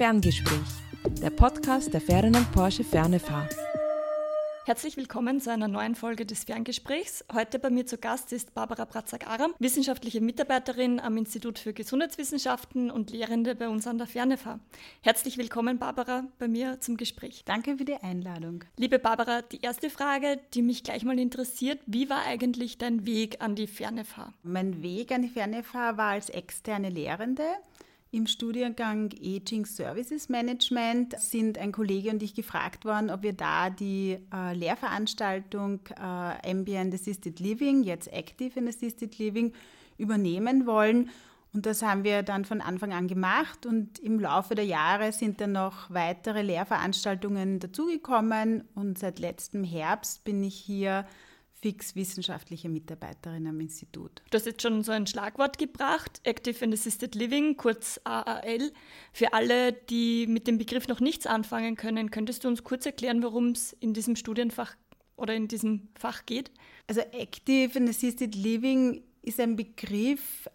Ferngespräch, der Podcast der Ferdinand Porsche Fernefahr. Herzlich willkommen zu einer neuen Folge des Ferngesprächs. Heute bei mir zu Gast ist Barbara Bratzak-Aram, wissenschaftliche Mitarbeiterin am Institut für Gesundheitswissenschaften und Lehrende bei uns an der Fernefahr. Herzlich willkommen, Barbara, bei mir zum Gespräch. Danke für die Einladung. Liebe Barbara, die erste Frage, die mich gleich mal interessiert, wie war eigentlich dein Weg an die Fernefahr? Mein Weg an die Fernefahr war als externe Lehrende. Im Studiengang Aging Services Management sind ein Kollege und ich gefragt worden, ob wir da die äh, Lehrveranstaltung äh, Ambient Assisted Living, jetzt Active in Assisted Living, übernehmen wollen. Und das haben wir dann von Anfang an gemacht und im Laufe der Jahre sind dann noch weitere Lehrveranstaltungen dazugekommen und seit letztem Herbst bin ich hier fix wissenschaftliche Mitarbeiterin am Institut. Du hast jetzt schon so ein Schlagwort gebracht, Active and Assisted Living, kurz AAL. Für alle, die mit dem Begriff noch nichts anfangen können, könntest du uns kurz erklären, worum es in diesem Studienfach oder in diesem Fach geht? Also Active and Assisted Living ist ein Begriff,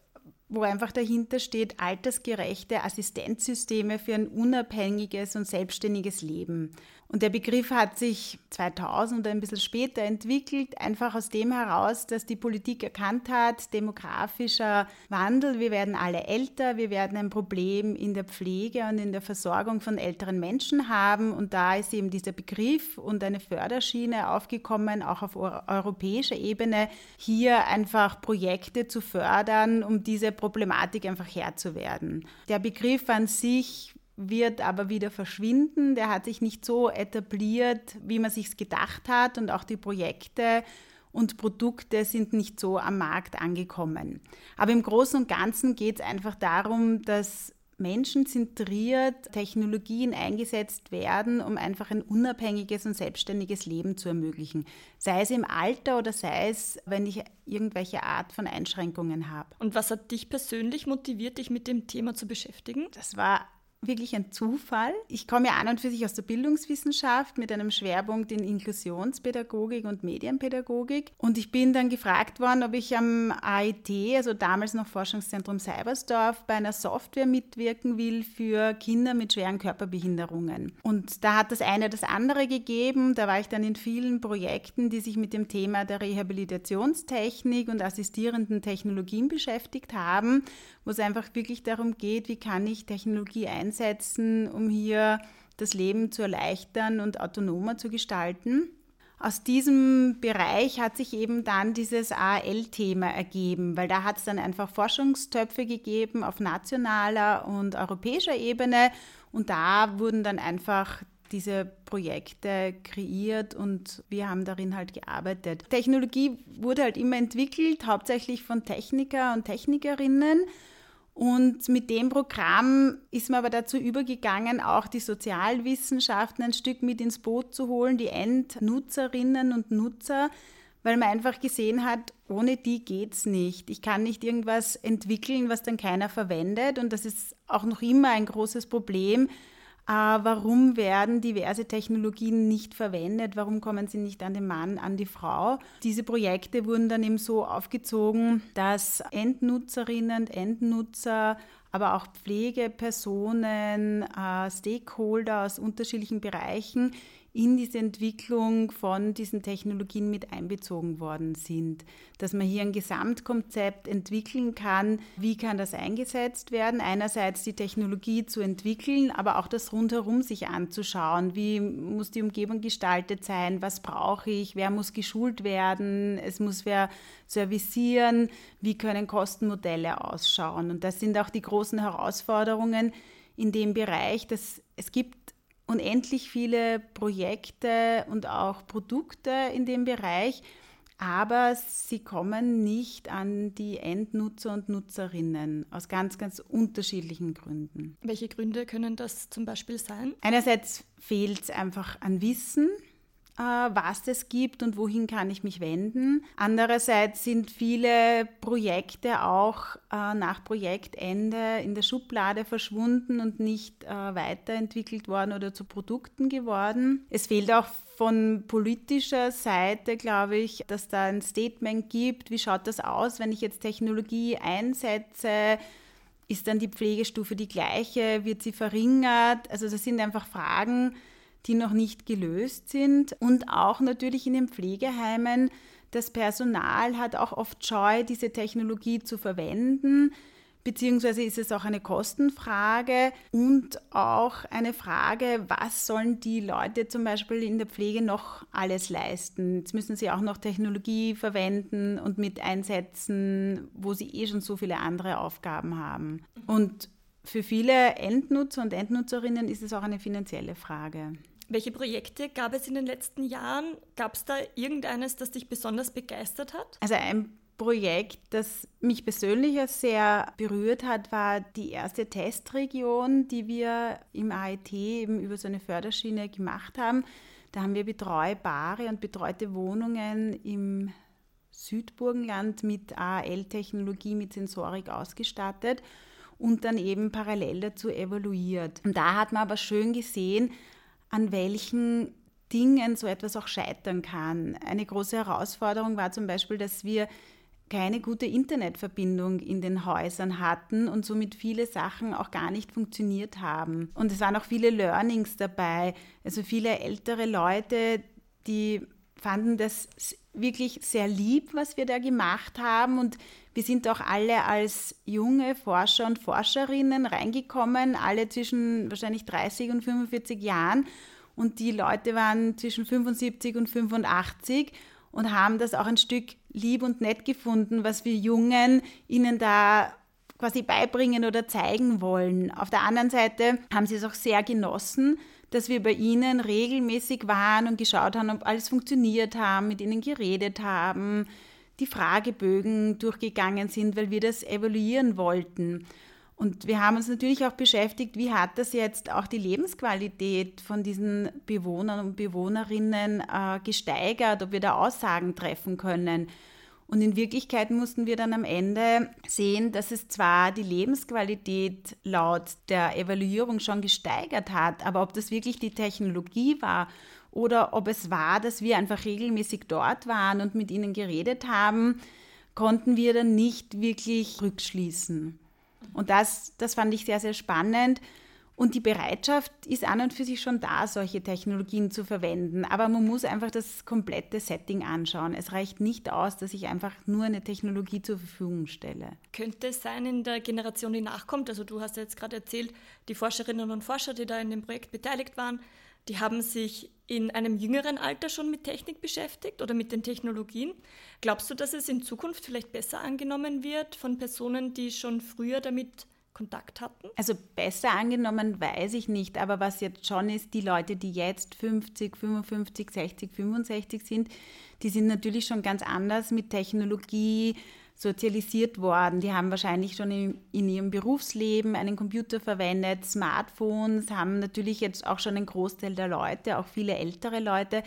wo einfach dahinter steht, altersgerechte Assistenzsysteme für ein unabhängiges und selbstständiges Leben. Und der Begriff hat sich 2000 oder ein bisschen später entwickelt, einfach aus dem heraus, dass die Politik erkannt hat, demografischer Wandel, wir werden alle älter, wir werden ein Problem in der Pflege und in der Versorgung von älteren Menschen haben. Und da ist eben dieser Begriff und eine Förderschiene aufgekommen, auch auf europäischer Ebene, hier einfach Projekte zu fördern, um diese Problematik einfach Herr zu werden. Der Begriff an sich wird aber wieder verschwinden. Der hat sich nicht so etabliert, wie man sich gedacht hat und auch die Projekte und Produkte sind nicht so am Markt angekommen. Aber im Großen und Ganzen geht es einfach darum, dass menschenzentriert Technologien eingesetzt werden, um einfach ein unabhängiges und selbstständiges Leben zu ermöglichen. Sei es im Alter oder sei es, wenn ich irgendwelche Art von Einschränkungen habe. Und was hat dich persönlich motiviert, dich mit dem Thema zu beschäftigen? Das war wirklich ein Zufall. Ich komme ja an und für sich aus der Bildungswissenschaft mit einem Schwerpunkt in Inklusionspädagogik und Medienpädagogik. Und ich bin dann gefragt worden, ob ich am AIT, also damals noch Forschungszentrum Cybersdorf, bei einer Software mitwirken will für Kinder mit schweren Körperbehinderungen. Und da hat das eine das andere gegeben. Da war ich dann in vielen Projekten, die sich mit dem Thema der Rehabilitationstechnik und assistierenden Technologien beschäftigt haben, wo es einfach wirklich darum geht, wie kann ich Technologie einsetzen um hier das Leben zu erleichtern und autonomer zu gestalten. Aus diesem Bereich hat sich eben dann dieses AL-Thema ergeben, weil da hat es dann einfach Forschungstöpfe gegeben auf nationaler und europäischer Ebene und da wurden dann einfach diese Projekte kreiert und wir haben darin halt gearbeitet. Technologie wurde halt immer entwickelt, hauptsächlich von Techniker und Technikerinnen und mit dem Programm ist man aber dazu übergegangen, auch die Sozialwissenschaften ein Stück mit ins Boot zu holen, die Endnutzerinnen und Nutzer, weil man einfach gesehen hat, ohne die geht's nicht. Ich kann nicht irgendwas entwickeln, was dann keiner verwendet. Und das ist auch noch immer ein großes Problem, warum werden diverse Technologien nicht verwendet? Warum kommen sie nicht an den Mann, an die Frau? Diese Projekte wurden dann eben so aufgezogen, dass Endnutzerinnen und Endnutzer aber auch Pflegepersonen, äh, Stakeholder aus unterschiedlichen Bereichen in diese Entwicklung von diesen Technologien mit einbezogen worden sind. Dass man hier ein Gesamtkonzept entwickeln kann, wie kann das eingesetzt werden. Einerseits die Technologie zu entwickeln, aber auch das rundherum sich anzuschauen. Wie muss die Umgebung gestaltet sein? Was brauche ich? Wer muss geschult werden? Es muss wer servicieren? Wie können Kostenmodelle ausschauen? Und das sind auch die großen Herausforderungen in dem Bereich, dass es gibt unendlich viele Projekte und auch Produkte in dem Bereich, aber sie kommen nicht an die Endnutzer und Nutzerinnen aus ganz, ganz unterschiedlichen Gründen. Welche Gründe können das zum Beispiel sein? Einerseits fehlt es einfach an Wissen. Äh, was es gibt und wohin kann ich mich wenden. Andererseits sind viele Projekte auch äh, nach Projektende in der Schublade verschwunden und nicht äh, weiterentwickelt worden oder zu Produkten geworden. Es fehlt auch von politischer Seite, glaube ich, dass da ein Statement gibt, wie schaut das aus, wenn ich jetzt Technologie einsetze, Ist dann die Pflegestufe die gleiche? Wird sie verringert? Also das sind einfach Fragen, die noch nicht gelöst sind. Und auch natürlich in den Pflegeheimen, das Personal hat auch oft Scheu, diese Technologie zu verwenden beziehungsweise ist es auch eine Kostenfrage und auch eine Frage, was sollen die Leute zum Beispiel in der Pflege noch alles leisten? Jetzt müssen sie auch noch Technologie verwenden und mit einsetzen, wo sie eh schon so viele andere Aufgaben haben. Und für viele Endnutzer und Endnutzerinnen ist es auch eine finanzielle Frage. Welche Projekte gab es in den letzten Jahren? Gab es da irgendeines, das dich besonders begeistert hat? Also ein Projekt, das mich persönlich sehr berührt hat, war die erste Testregion, die wir im AIT eben über so eine Förderschiene gemacht haben. Da haben wir betreubare und betreute Wohnungen im Südburgenland mit AL-Technologie, mit Sensorik ausgestattet und dann eben parallel dazu evaluiert. Und da hat man aber schön gesehen, an welchen Dingen so etwas auch scheitern kann. Eine große Herausforderung war zum Beispiel, dass wir keine gute Internetverbindung in den Häusern hatten und somit viele Sachen auch gar nicht funktioniert haben. Und es waren auch viele Learnings dabei. Also viele ältere Leute, die fanden das wirklich sehr lieb, was wir da gemacht haben. Und wir sind auch alle als junge Forscher und Forscherinnen reingekommen, alle zwischen wahrscheinlich 30 und 45 Jahren. Und die Leute waren zwischen 75 und 85 und haben das auch ein Stück lieb und nett gefunden, was wir Jungen ihnen da quasi beibringen oder zeigen wollen. Auf der anderen Seite haben sie es auch sehr genossen, dass wir bei ihnen regelmäßig waren und geschaut haben, ob alles funktioniert haben, mit ihnen geredet haben, die Fragebögen durchgegangen sind, weil wir das evaluieren wollten. Und wir haben uns natürlich auch beschäftigt, wie hat das jetzt auch die Lebensqualität von diesen Bewohnern und Bewohnerinnen äh, gesteigert, ob wir da Aussagen treffen können. Und in Wirklichkeit mussten wir dann am Ende sehen, dass es zwar die Lebensqualität laut der Evaluierung schon gesteigert hat, aber ob das wirklich die Technologie war oder ob es war, dass wir einfach regelmäßig dort waren und mit ihnen geredet haben, konnten wir dann nicht wirklich rückschließen. Und das, das fand ich sehr, sehr spannend. Und die Bereitschaft ist an und für sich schon da, solche Technologien zu verwenden. Aber man muss einfach das komplette Setting anschauen. Es reicht nicht aus, dass ich einfach nur eine Technologie zur Verfügung stelle. Könnte es sein in der Generation, die nachkommt, also du hast ja jetzt gerade erzählt, die Forscherinnen und Forscher, die da in dem Projekt beteiligt waren, die haben sich in einem jüngeren Alter schon mit Technik beschäftigt oder mit den Technologien. Glaubst du, dass es in Zukunft vielleicht besser angenommen wird von Personen, die schon früher damit Kontakt hatten? Also besser angenommen weiß ich nicht, aber was jetzt schon ist, die Leute, die jetzt 50, 55, 60, 65 sind, die sind natürlich schon ganz anders mit Technologie sozialisiert worden. Die haben wahrscheinlich schon in, in ihrem Berufsleben einen Computer verwendet, Smartphones, haben natürlich jetzt auch schon einen Großteil der Leute, auch viele ältere Leute.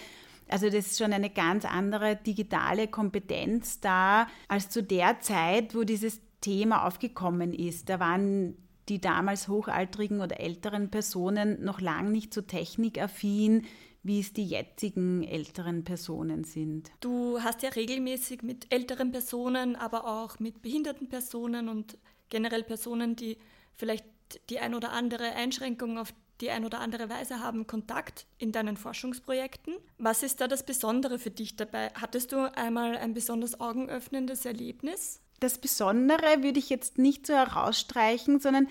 Also das ist schon eine ganz andere digitale Kompetenz da als zu der Zeit, wo dieses Thema aufgekommen ist. Da waren die damals hochaltrigen oder älteren Personen noch lang nicht so technikaffin, wie es die jetzigen älteren Personen sind. Du hast ja regelmäßig mit älteren Personen, aber auch mit behinderten Personen und generell Personen, die vielleicht die ein oder andere Einschränkung auf die ein oder andere Weise haben, Kontakt in deinen Forschungsprojekten. Was ist da das Besondere für dich dabei? Hattest du einmal ein besonders augenöffnendes Erlebnis? Das Besondere würde ich jetzt nicht so herausstreichen, sondern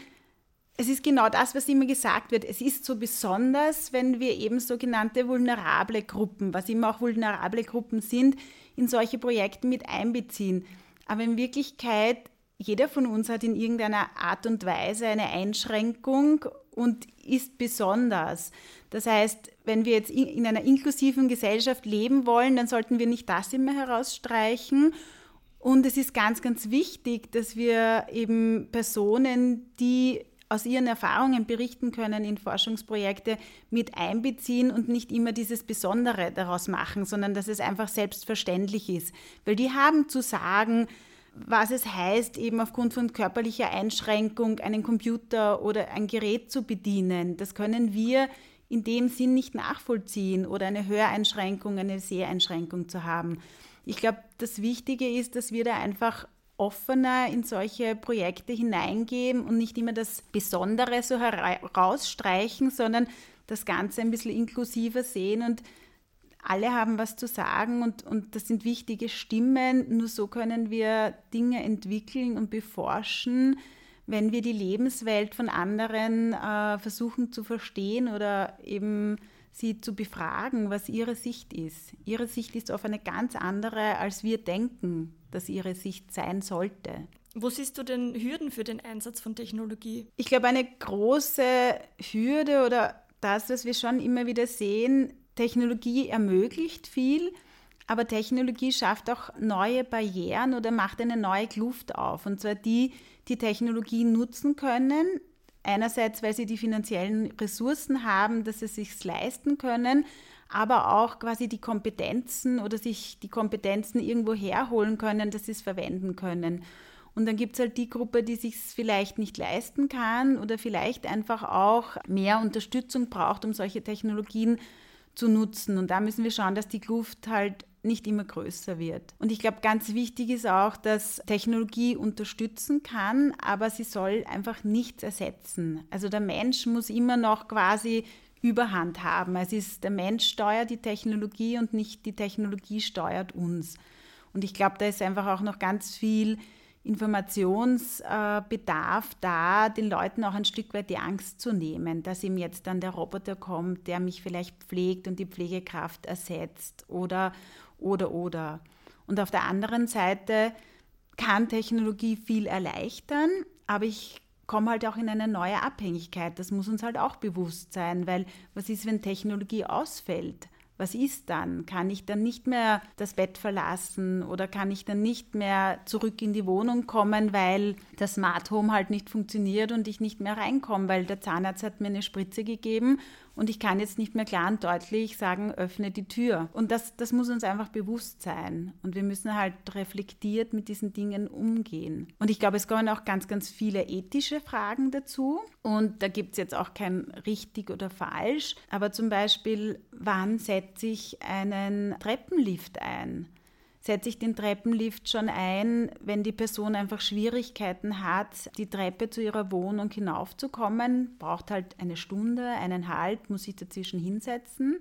es ist genau das, was immer gesagt wird. Es ist so besonders, wenn wir eben sogenannte vulnerable Gruppen, was immer auch vulnerable Gruppen sind, in solche Projekte mit einbeziehen. Aber in Wirklichkeit, jeder von uns hat in irgendeiner Art und Weise eine Einschränkung und ist besonders. Das heißt, wenn wir jetzt in einer inklusiven Gesellschaft leben wollen, dann sollten wir nicht das immer herausstreichen. Und es ist ganz, ganz wichtig, dass wir eben Personen, die aus ihren Erfahrungen berichten können in Forschungsprojekte mit einbeziehen und nicht immer dieses Besondere daraus machen, sondern dass es einfach selbstverständlich ist. Weil die haben zu sagen, was es heißt, eben aufgrund von körperlicher Einschränkung einen Computer oder ein Gerät zu bedienen. Das können wir in dem Sinn nicht nachvollziehen oder eine Höreinschränkung, eine Seheinschränkung zu haben. Ich glaube, das Wichtige ist, dass wir da einfach offener in solche Projekte hineingehen und nicht immer das Besondere so herausstreichen, sondern das Ganze ein bisschen inklusiver sehen und alle haben was zu sagen und, und das sind wichtige Stimmen. Nur so können wir Dinge entwickeln und beforschen, wenn wir die Lebenswelt von anderen äh, versuchen zu verstehen oder eben sie zu befragen, was ihre Sicht ist. Ihre Sicht ist oft eine ganz andere, als wir denken, dass ihre Sicht sein sollte. Wo siehst du denn Hürden für den Einsatz von Technologie? Ich glaube, eine große Hürde oder das, was wir schon immer wieder sehen, Technologie ermöglicht viel, aber Technologie schafft auch neue Barrieren oder macht eine neue Kluft auf. Und zwar die, die Technologie nutzen können, einerseits, weil sie die finanziellen Ressourcen haben, dass sie sich leisten können, aber auch quasi die Kompetenzen oder sich die Kompetenzen irgendwo herholen können, dass sie es verwenden können. Und dann gibt es halt die Gruppe, die sich vielleicht nicht leisten kann oder vielleicht einfach auch mehr Unterstützung braucht, um solche Technologien zu nutzen. Und da müssen wir schauen, dass die Kluft halt nicht immer größer wird. Und ich glaube, ganz wichtig ist auch, dass Technologie unterstützen kann, aber sie soll einfach nichts ersetzen. Also der Mensch muss immer noch quasi Überhand haben. Es ist der Mensch steuert die Technologie und nicht die Technologie steuert uns. Und ich glaube, da ist einfach auch noch ganz viel Informationsbedarf da, den Leuten auch ein Stück weit die Angst zu nehmen, dass ihm jetzt dann der Roboter kommt, der mich vielleicht pflegt und die Pflegekraft ersetzt oder, oder, oder. Und auf der anderen Seite kann Technologie viel erleichtern, aber ich komme halt auch in eine neue Abhängigkeit. Das muss uns halt auch bewusst sein, weil was ist, wenn Technologie ausfällt? was ist dann? Kann ich dann nicht mehr das Bett verlassen oder kann ich dann nicht mehr zurück in die Wohnung kommen, weil das Smart Home halt nicht funktioniert und ich nicht mehr reinkomme, weil der Zahnarzt hat mir eine Spritze gegeben und ich kann jetzt nicht mehr klar und deutlich sagen, öffne die Tür. Und das, das muss uns einfach bewusst sein. Und wir müssen halt reflektiert mit diesen Dingen umgehen. Und ich glaube, es kommen auch ganz, ganz viele ethische Fragen dazu. Und da gibt es jetzt auch kein richtig oder falsch. Aber zum Beispiel, wann setze ich einen Treppenlift ein? Setze ich den Treppenlift schon ein, wenn die Person einfach Schwierigkeiten hat, die Treppe zu ihrer Wohnung hinaufzukommen, braucht halt eine Stunde, eineinhalb, muss sich dazwischen hinsetzen,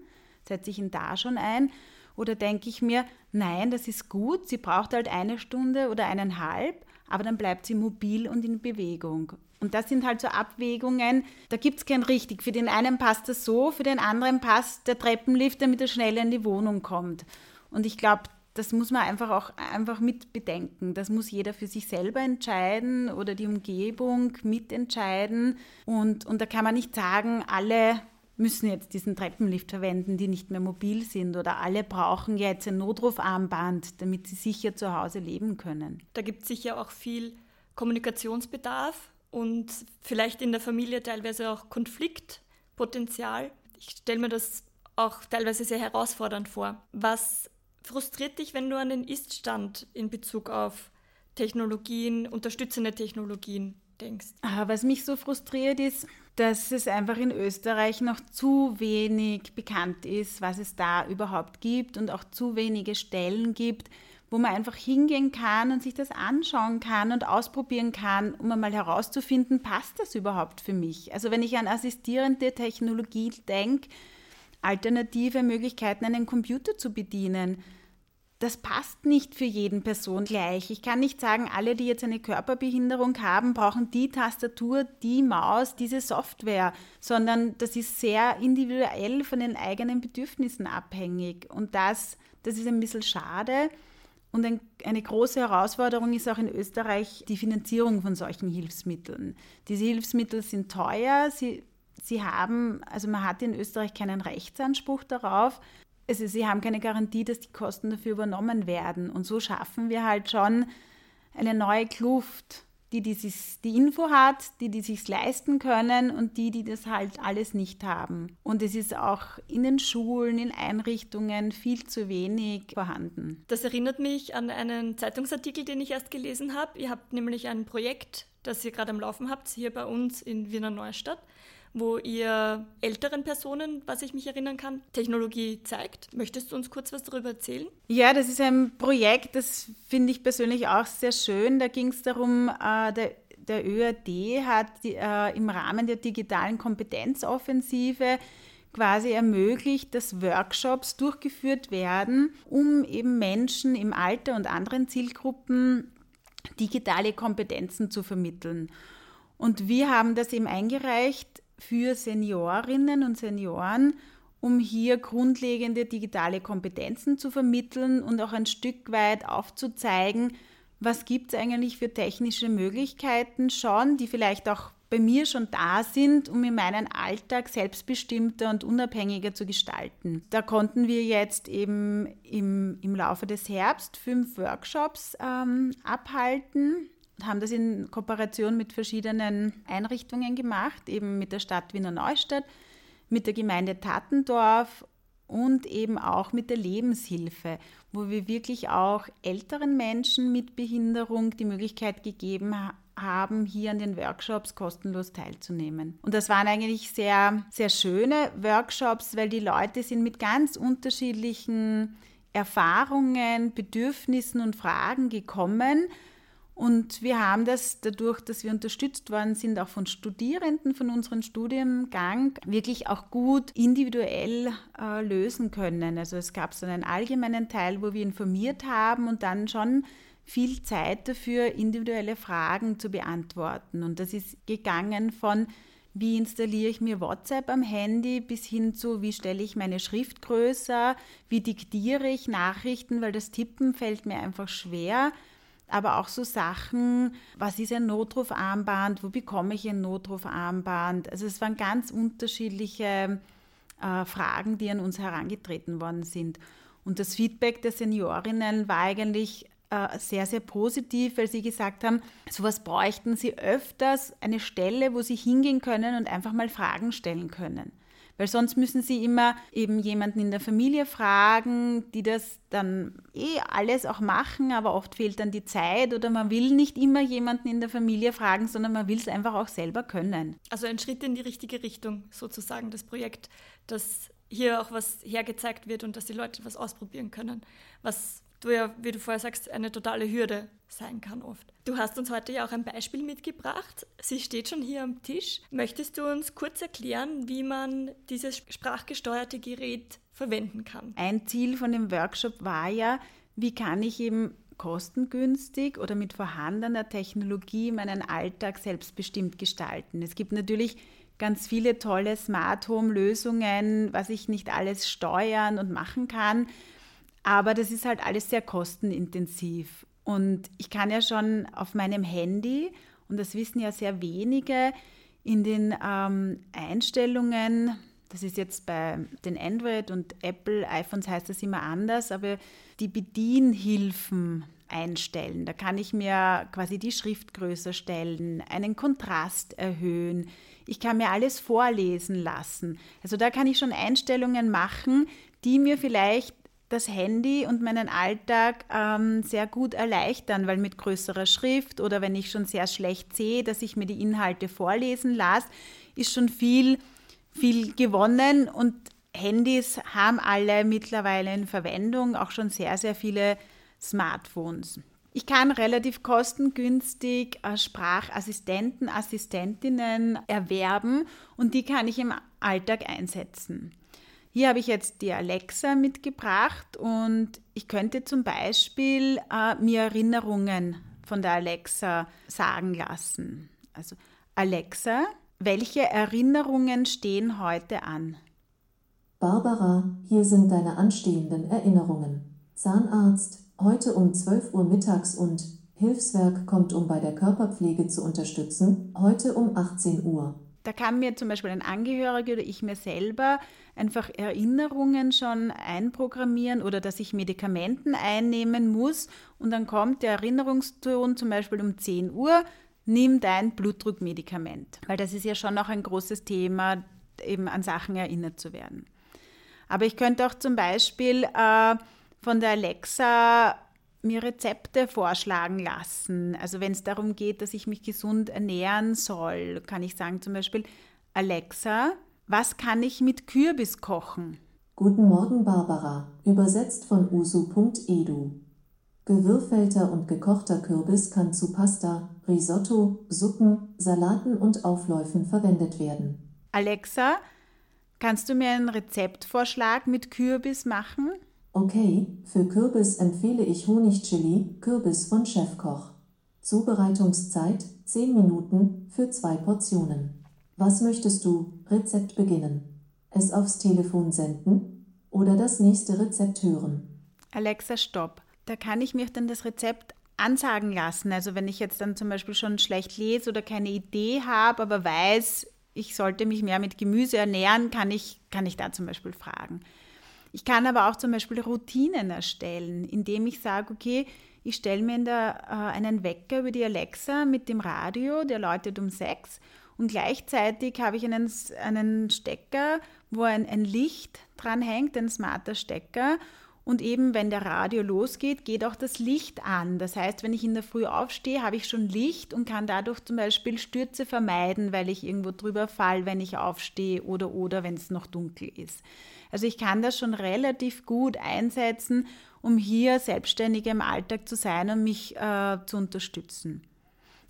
setze ich ihn da schon ein. Oder denke ich mir, nein, das ist gut, sie braucht halt eine Stunde oder eineinhalb, aber dann bleibt sie mobil und in Bewegung. Und das sind halt so Abwägungen, da gibt es kein richtig. Für den einen passt das so, für den anderen passt der Treppenlift, damit er schneller in die Wohnung kommt. Und ich glaube, das muss man einfach auch einfach mit bedenken. Das muss jeder für sich selber entscheiden oder die Umgebung mitentscheiden. Und, und da kann man nicht sagen, alle müssen jetzt diesen Treppenlift verwenden, die nicht mehr mobil sind oder alle brauchen jetzt ein Notrufarmband, damit sie sicher zu Hause leben können. Da gibt es sicher auch viel Kommunikationsbedarf und vielleicht in der Familie teilweise auch Konfliktpotenzial. Ich stelle mir das auch teilweise sehr herausfordernd vor. Was frustriert dich, wenn du an den Ist-Stand in Bezug auf Technologien, unterstützende Technologien denkst? Ah, was mich so frustriert ist, dass es einfach in Österreich noch zu wenig bekannt ist, was es da überhaupt gibt und auch zu wenige Stellen gibt, wo man einfach hingehen kann und sich das anschauen kann und ausprobieren kann, um einmal herauszufinden, passt das überhaupt für mich? Also wenn ich an assistierende Technologie denke, alternative Möglichkeiten, einen Computer zu bedienen. Das passt nicht für jeden Person gleich. Ich kann nicht sagen, alle, die jetzt eine Körperbehinderung haben, brauchen die Tastatur, die Maus, diese Software, sondern das ist sehr individuell von den eigenen Bedürfnissen abhängig. Und das, das ist ein bisschen schade. Und ein, eine große Herausforderung ist auch in Österreich die Finanzierung von solchen Hilfsmitteln. Diese Hilfsmittel sind teuer, sie sie haben, also man hat in Österreich keinen Rechtsanspruch darauf. Also sie haben keine Garantie, dass die Kosten dafür übernommen werden. Und so schaffen wir halt schon eine neue Kluft, die, die, die Info hat, die, die sich leisten können und die, die das halt alles nicht haben. Und es ist auch in den Schulen, in Einrichtungen viel zu wenig vorhanden. Das erinnert mich an einen Zeitungsartikel, den ich erst gelesen habe. Ihr habt nämlich ein Projekt das ihr gerade am Laufen habt, hier bei uns in Wiener Neustadt wo ihr älteren Personen, was ich mich erinnern kann, Technologie zeigt. Möchtest du uns kurz was darüber erzählen? Ja, das ist ein Projekt, das finde ich persönlich auch sehr schön. Da ging es darum, äh, der, der ÖAD hat äh, im Rahmen der digitalen Kompetenzoffensive quasi ermöglicht, dass Workshops durchgeführt werden, um eben Menschen im Alter und anderen Zielgruppen digitale Kompetenzen zu vermitteln. Und wir haben das eben eingereicht für Seniorinnen und Senioren, um hier grundlegende digitale Kompetenzen zu vermitteln und auch ein Stück weit aufzuzeigen, was gibt es eigentlich für technische Möglichkeiten schon, die vielleicht auch bei mir schon da sind, um in meinen Alltag selbstbestimmter und unabhängiger zu gestalten. Da konnten wir jetzt eben im, im Laufe des Herbst fünf Workshops ähm, abhalten haben das in Kooperation mit verschiedenen Einrichtungen gemacht, eben mit der Stadt Wiener Neustadt, mit der Gemeinde Tattendorf und eben auch mit der Lebenshilfe, wo wir wirklich auch älteren Menschen mit Behinderung die Möglichkeit gegeben haben, hier an den Workshops kostenlos teilzunehmen. Und das waren eigentlich sehr, sehr schöne Workshops, weil die Leute sind mit ganz unterschiedlichen Erfahrungen, Bedürfnissen und Fragen gekommen und wir haben das dadurch, dass wir unterstützt worden sind, auch von Studierenden von unserem Studiengang, wirklich auch gut individuell äh, lösen können. Also es gab so einen allgemeinen Teil, wo wir informiert haben und dann schon viel Zeit dafür, individuelle Fragen zu beantworten. Und das ist gegangen von, wie installiere ich mir WhatsApp am Handy bis hin zu, wie stelle ich meine Schrift größer, wie diktiere ich Nachrichten, weil das Tippen fällt mir einfach schwer aber auch so Sachen, was ist ein Notrufarmband, wo bekomme ich ein Notrufarmband? Also es waren ganz unterschiedliche äh, Fragen, die an uns herangetreten worden sind. Und das Feedback der Seniorinnen war eigentlich äh, sehr, sehr positiv, weil sie gesagt haben, sowas bräuchten sie öfters, eine Stelle, wo sie hingehen können und einfach mal Fragen stellen können. Weil sonst müssen sie immer eben jemanden in der Familie fragen, die das dann eh alles auch machen, aber oft fehlt dann die Zeit oder man will nicht immer jemanden in der Familie fragen, sondern man will es einfach auch selber können. Also ein Schritt in die richtige Richtung sozusagen, das Projekt, dass hier auch was hergezeigt wird und dass die Leute was ausprobieren können, was du ja, wie du vorher sagst, eine totale Hürde sein kann oft. Du hast uns heute ja auch ein Beispiel mitgebracht. Sie steht schon hier am Tisch. Möchtest du uns kurz erklären, wie man dieses sprachgesteuerte Gerät verwenden kann? Ein Ziel von dem Workshop war ja, wie kann ich eben kostengünstig oder mit vorhandener Technologie meinen Alltag selbstbestimmt gestalten. Es gibt natürlich ganz viele tolle Smart Home Lösungen, was ich nicht alles steuern und machen kann. Aber das ist halt alles sehr kostenintensiv. Und ich kann ja schon auf meinem Handy, und das wissen ja sehr wenige, in den ähm, Einstellungen, das ist jetzt bei den Android und Apple iPhones heißt das immer anders, aber die Bedienhilfen einstellen. Da kann ich mir quasi die Schrift größer stellen, einen Kontrast erhöhen. Ich kann mir alles vorlesen lassen. Also da kann ich schon Einstellungen machen, die mir vielleicht das Handy und meinen Alltag ähm, sehr gut erleichtern, weil mit größerer Schrift oder wenn ich schon sehr schlecht sehe, dass ich mir die Inhalte vorlesen lasse, ist schon viel, viel gewonnen und Handys haben alle mittlerweile in Verwendung, auch schon sehr, sehr viele Smartphones. Ich kann relativ kostengünstig äh, Sprachassistenten, Assistentinnen erwerben und die kann ich im Alltag einsetzen. Hier habe ich jetzt die Alexa mitgebracht und ich könnte zum Beispiel äh, mir Erinnerungen von der Alexa sagen lassen. Also Alexa, welche Erinnerungen stehen heute an? Barbara, hier sind deine anstehenden Erinnerungen. Zahnarzt, heute um 12 Uhr mittags und Hilfswerk kommt, um bei der Körperpflege zu unterstützen, heute um 18 Uhr. Da kann mir zum Beispiel ein Angehöriger oder ich mir selber einfach Erinnerungen schon einprogrammieren oder dass ich Medikamenten einnehmen muss und dann kommt der Erinnerungston zum Beispiel um 10 Uhr, nimm dein Blutdruckmedikament. Weil das ist ja schon noch ein großes Thema, eben an Sachen erinnert zu werden. Aber ich könnte auch zum Beispiel äh, von der Alexa mir Rezepte vorschlagen lassen. Also wenn es darum geht, dass ich mich gesund ernähren soll, kann ich sagen zum Beispiel, Alexa, was kann ich mit Kürbis kochen? Guten Morgen, Barbara. Übersetzt von usu.edu. Gewürfelter und gekochter Kürbis kann zu Pasta, Risotto, Suppen, Salaten und Aufläufen verwendet werden. Alexa, kannst du mir einen Rezeptvorschlag mit Kürbis machen? Okay, für Kürbis empfehle ich Honigchili, Kürbis von Chefkoch. Zubereitungszeit 10 Minuten für zwei Portionen. Was möchtest du? Rezept beginnen. Es aufs Telefon senden oder das nächste Rezept hören. Alexa, stopp da kann ich mir dann das Rezept ansagen lassen. Also wenn ich jetzt dann zum Beispiel schon schlecht lese oder keine Idee habe, aber weiß, ich sollte mich mehr mit Gemüse ernähren, kann ich, kann ich da zum Beispiel fragen. Ich kann aber auch zum Beispiel Routinen erstellen, indem ich sage, okay, ich stelle mir der, äh, einen Wecker über die Alexa mit dem Radio, der läutet um sechs und gleichzeitig habe ich einen, einen Stecker, wo ein, ein Licht dran hängt, ein smarter Stecker und eben, wenn der Radio losgeht, geht auch das Licht an. Das heißt, wenn ich in der Früh aufstehe, habe ich schon Licht und kann dadurch zum Beispiel Stürze vermeiden, weil ich irgendwo drüber fall, wenn ich aufstehe oder oder wenn es noch dunkel ist. Also ich kann das schon relativ gut einsetzen, um hier selbstständiger im Alltag zu sein und mich äh, zu unterstützen.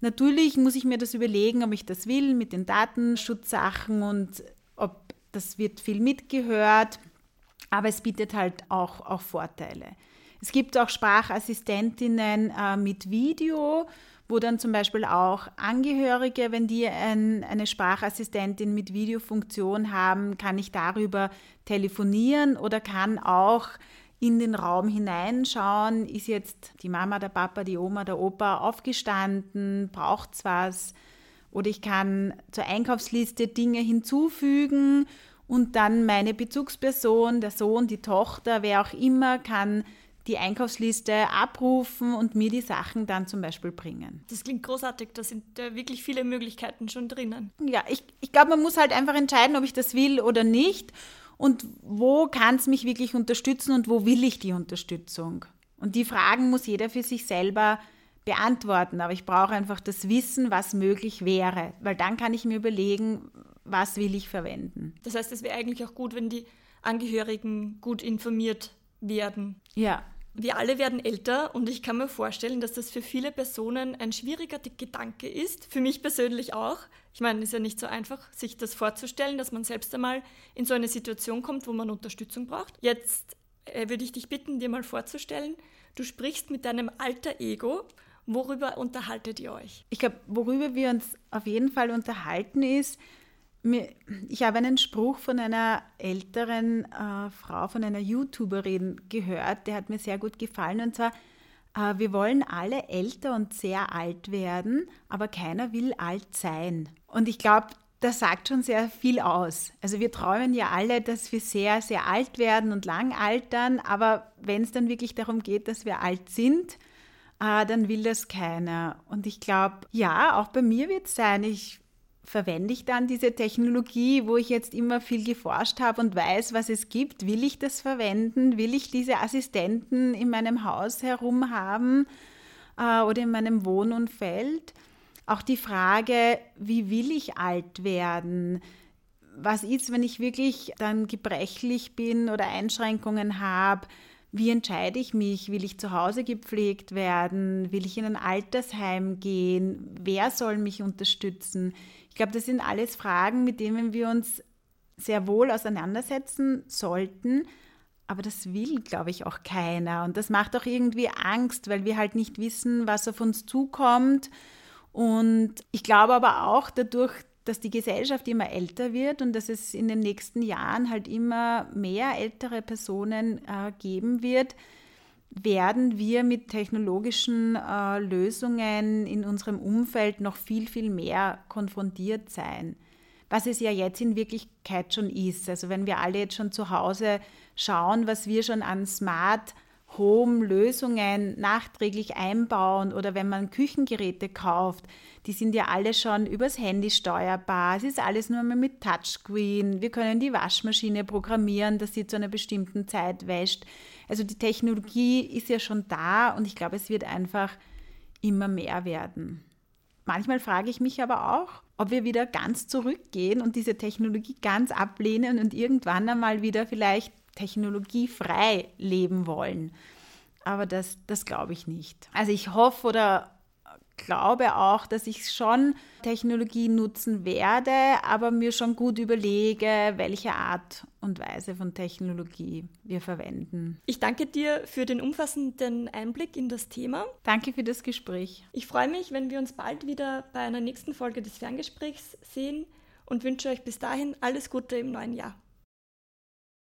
Natürlich muss ich mir das überlegen, ob ich das will mit den Datenschutzsachen und ob das wird viel mitgehört aber es bietet halt auch, auch Vorteile. Es gibt auch Sprachassistentinnen äh, mit Video, wo dann zum Beispiel auch Angehörige, wenn die ein, eine Sprachassistentin mit Videofunktion haben, kann ich darüber telefonieren oder kann auch in den Raum hineinschauen, ist jetzt die Mama, der Papa, die Oma, der Opa aufgestanden, braucht es was? Oder ich kann zur Einkaufsliste Dinge hinzufügen und dann meine Bezugsperson, der Sohn, die Tochter, wer auch immer, kann die Einkaufsliste abrufen und mir die Sachen dann zum Beispiel bringen. Das klingt großartig, da sind äh, wirklich viele Möglichkeiten schon drinnen. Ja, ich, ich glaube, man muss halt einfach entscheiden, ob ich das will oder nicht und wo kann es mich wirklich unterstützen und wo will ich die Unterstützung. Und die Fragen muss jeder für sich selber beantworten, aber ich brauche einfach das Wissen, was möglich wäre, weil dann kann ich mir überlegen, was will ich verwenden. Das heißt, es wäre eigentlich auch gut, wenn die Angehörigen gut informiert werden. Ja. Wir alle werden älter und ich kann mir vorstellen, dass das für viele Personen ein schwieriger Gedanke ist. Für mich persönlich auch. Ich meine, es ist ja nicht so einfach, sich das vorzustellen, dass man selbst einmal in so eine Situation kommt, wo man Unterstützung braucht. Jetzt äh, würde ich dich bitten, dir mal vorzustellen, du sprichst mit deinem alter Ego Worüber unterhaltet ihr euch? Ich glaube, worüber wir uns auf jeden Fall unterhalten ist, ich habe einen Spruch von einer älteren äh, Frau, von einer YouTuberin gehört, der hat mir sehr gut gefallen. Und zwar, äh, wir wollen alle älter und sehr alt werden, aber keiner will alt sein. Und ich glaube, das sagt schon sehr viel aus. Also wir träumen ja alle, dass wir sehr, sehr alt werden und lang altern, aber wenn es dann wirklich darum geht, dass wir alt sind, äh, dann will das keiner. Und ich glaube, ja, auch bei mir wird es sein, ich verwende ich dann diese Technologie, wo ich jetzt immer viel geforscht habe und weiß, was es gibt? Will ich das verwenden? Will ich diese Assistenten in meinem Haus herum haben äh, oder in meinem Wohnumfeld? Auch die Frage, wie will ich alt werden? Was ist, wenn ich wirklich dann gebrechlich bin oder Einschränkungen habe? Wie entscheide ich mich? Will ich zu Hause gepflegt werden? Will ich in ein Altersheim gehen? Wer soll mich unterstützen? Ich glaube, das sind alles Fragen, mit denen wir uns sehr wohl auseinandersetzen sollten. Aber das will, glaube ich, auch keiner. Und das macht auch irgendwie Angst, weil wir halt nicht wissen, was auf uns zukommt. Und ich glaube aber auch dadurch, dass die Gesellschaft immer älter wird und dass es in den nächsten Jahren halt immer mehr ältere Personen äh, geben wird, werden wir mit technologischen äh, Lösungen in unserem Umfeld noch viel, viel mehr konfrontiert sein. Was es ja jetzt in Wirklichkeit schon ist. Also wenn wir alle jetzt schon zu Hause schauen, was wir schon an Smart Home-Lösungen nachträglich einbauen oder wenn man Küchengeräte kauft, die sind ja alle schon übers Handy steuerbar. Es ist alles nur mit Touchscreen. Wir können die Waschmaschine programmieren, dass sie zu einer bestimmten Zeit wäscht. Also die Technologie ist ja schon da und ich glaube, es wird einfach immer mehr werden. Manchmal frage ich mich aber auch, ob wir wieder ganz zurückgehen und diese Technologie ganz ablehnen und irgendwann einmal wieder vielleicht technologiefrei leben wollen. Aber das, das glaube ich nicht. Also ich hoffe oder glaube auch, dass ich schon Technologie nutzen werde, aber mir schon gut überlege, welche Art und Weise von Technologie wir verwenden. Ich danke dir für den umfassenden Einblick in das Thema. Danke für das Gespräch. Ich freue mich, wenn wir uns bald wieder bei einer nächsten Folge des Ferngesprächs sehen und wünsche euch bis dahin alles Gute im neuen Jahr.